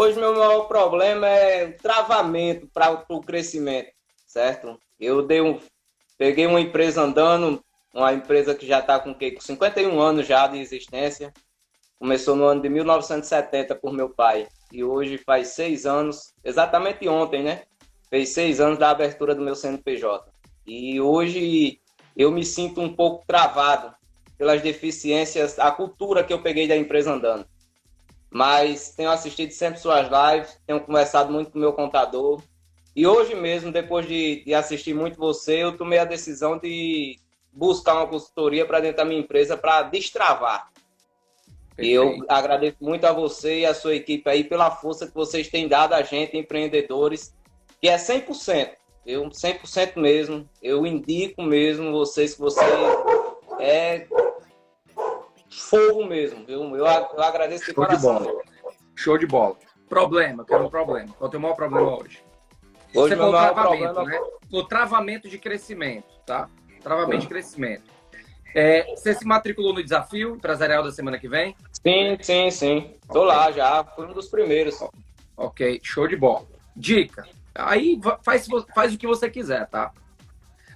Hoje meu maior problema é o travamento para o crescimento, certo? Eu dei um, peguei uma empresa andando, uma empresa que já está com, com 51 anos já de existência. Começou no ano de 1970 por meu pai. E hoje faz seis anos, exatamente ontem, né? Fez seis anos da abertura do meu CNPJ. E hoje eu me sinto um pouco travado pelas deficiências, a cultura que eu peguei da empresa andando. Mas tenho assistido sempre suas lives, tenho conversado muito com meu contador. E hoje mesmo, depois de, de assistir muito você, eu tomei a decisão de buscar uma consultoria para dentro da minha empresa para destravar. E eu agradeço muito a você e a sua equipe aí pela força que vocês têm dado a gente, empreendedores, que é 100%. Eu 100% mesmo. Eu indico mesmo vocês que você é fogo mesmo. Eu, eu, eu agradeço de Show coração. De bola. Show de bola. Problema, quero um problema. Qual é o teu maior problema hoje? Hoje Você falou travamento, problema... né? O travamento de crescimento, tá? Travamento de crescimento. É, você se matriculou no desafio empresarial da semana que vem? Sim, sim, sim. Tô okay. lá já, fui um dos primeiros. Ok, show de bola. Dica. Aí faz, faz o que você quiser, tá?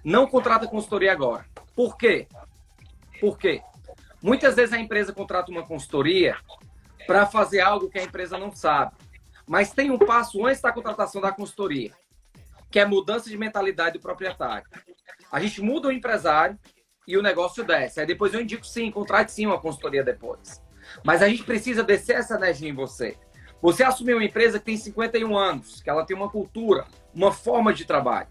Não contrata consultoria agora. Por quê? Por quê? Muitas vezes a empresa contrata uma consultoria para fazer algo que a empresa não sabe. Mas tem um passo antes da contratação da consultoria, que é mudança de mentalidade do proprietário. A gente muda o empresário e o negócio desce. Aí depois eu indico sim, contrate sim uma consultoria depois. Mas a gente precisa descer essa energia em você. Você assumiu uma empresa que tem 51 anos, que ela tem uma cultura, uma forma de trabalho.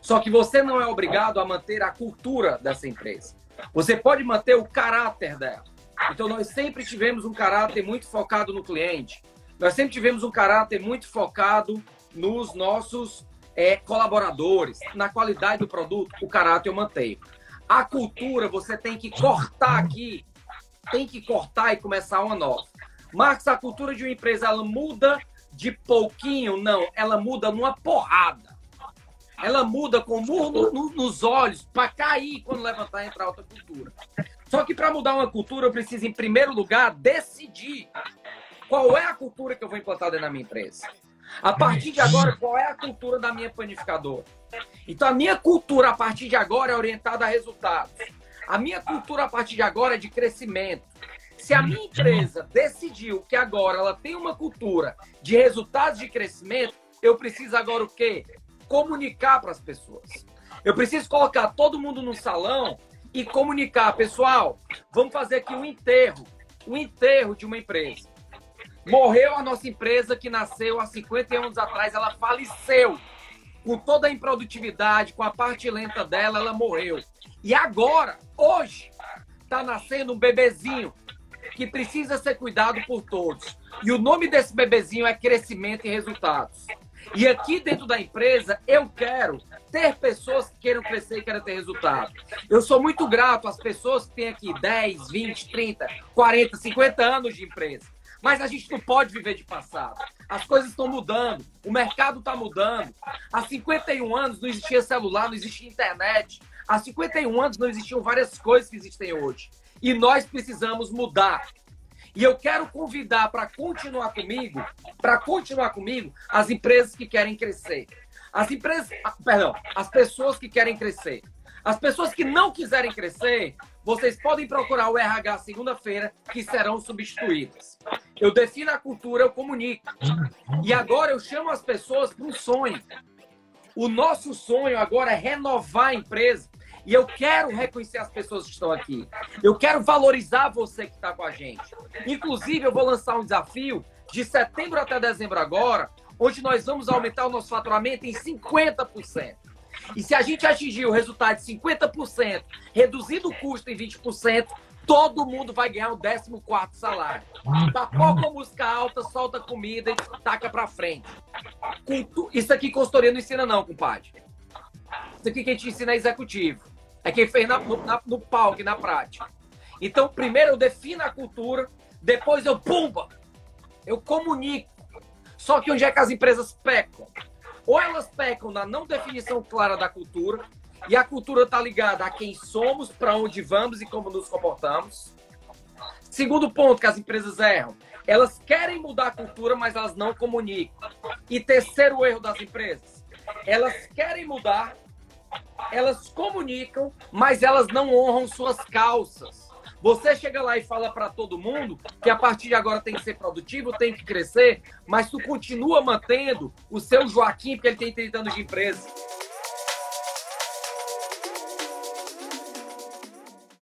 Só que você não é obrigado a manter a cultura dessa empresa. Você pode manter o caráter dela. Então, nós sempre tivemos um caráter muito focado no cliente. Nós sempre tivemos um caráter muito focado nos nossos é, colaboradores, na qualidade do produto. O caráter eu mantenho. A cultura, você tem que cortar aqui. Tem que cortar e começar uma nova. Marcos, a cultura de uma empresa, ela muda de pouquinho? Não, ela muda numa porrada ela muda com o murro no, nos olhos para cair quando levantar e entrar outra cultura. Só que para mudar uma cultura, eu preciso, em primeiro lugar, decidir qual é a cultura que eu vou implantar dentro da minha empresa. A partir de agora, qual é a cultura da minha panificadora? Então, a minha cultura, a partir de agora, é orientada a resultados. A minha cultura, a partir de agora, é de crescimento. Se a minha empresa decidiu que agora ela tem uma cultura de resultados de crescimento, eu preciso agora o quê? Comunicar para as pessoas. Eu preciso colocar todo mundo no salão e comunicar, pessoal, vamos fazer aqui um enterro, um enterro de uma empresa. Morreu a nossa empresa que nasceu há 50 anos atrás, ela faleceu. Com toda a improdutividade, com a parte lenta dela, ela morreu. E agora, hoje, está nascendo um bebezinho que precisa ser cuidado por todos. E o nome desse bebezinho é crescimento e resultados. E aqui dentro da empresa, eu quero ter pessoas que queiram crescer e queiram ter resultado. Eu sou muito grato às pessoas que têm aqui 10, 20, 30, 40, 50 anos de empresa. Mas a gente não pode viver de passado. As coisas estão mudando, o mercado está mudando. Há 51 anos não existia celular, não existia internet. Há 51 anos não existiam várias coisas que existem hoje. E nós precisamos mudar. E eu quero convidar para continuar comigo, para continuar comigo, as empresas que querem crescer. As empresas, ah, perdão, as pessoas que querem crescer. As pessoas que não quiserem crescer, vocês podem procurar o RH segunda-feira, que serão substituídas. Eu defino a cultura, eu comunico. E agora eu chamo as pessoas para um sonho. O nosso sonho agora é renovar a empresa. E eu quero reconhecer as pessoas que estão aqui. Eu quero valorizar você que está com a gente. Inclusive, eu vou lançar um desafio de setembro até dezembro agora, onde nós vamos aumentar o nosso faturamento em 50%. E se a gente atingir o resultado de 50%, reduzindo o custo em 20%, todo mundo vai ganhar o 14 salário. Papou com música alta, solta comida e taca pra frente. Isso aqui consultoria não ensina não, compadre. Isso aqui que a gente ensina é executivo. É quem fez na, no, na, no palco e na prática. Então, primeiro eu defino a cultura, depois eu pumba, eu comunico. Só que onde é que as empresas pecam? Ou elas pecam na não definição clara da cultura, e a cultura está ligada a quem somos, para onde vamos e como nos comportamos. Segundo ponto que as empresas erram, Elas querem mudar a cultura, mas elas não comunicam. E terceiro erro das empresas, elas querem mudar, elas comunicam, mas elas não honram suas calças. Você chega lá e fala para todo mundo que a partir de agora tem que ser produtivo, tem que crescer, mas tu continua mantendo o seu Joaquim, porque ele tem 30 anos de empresa.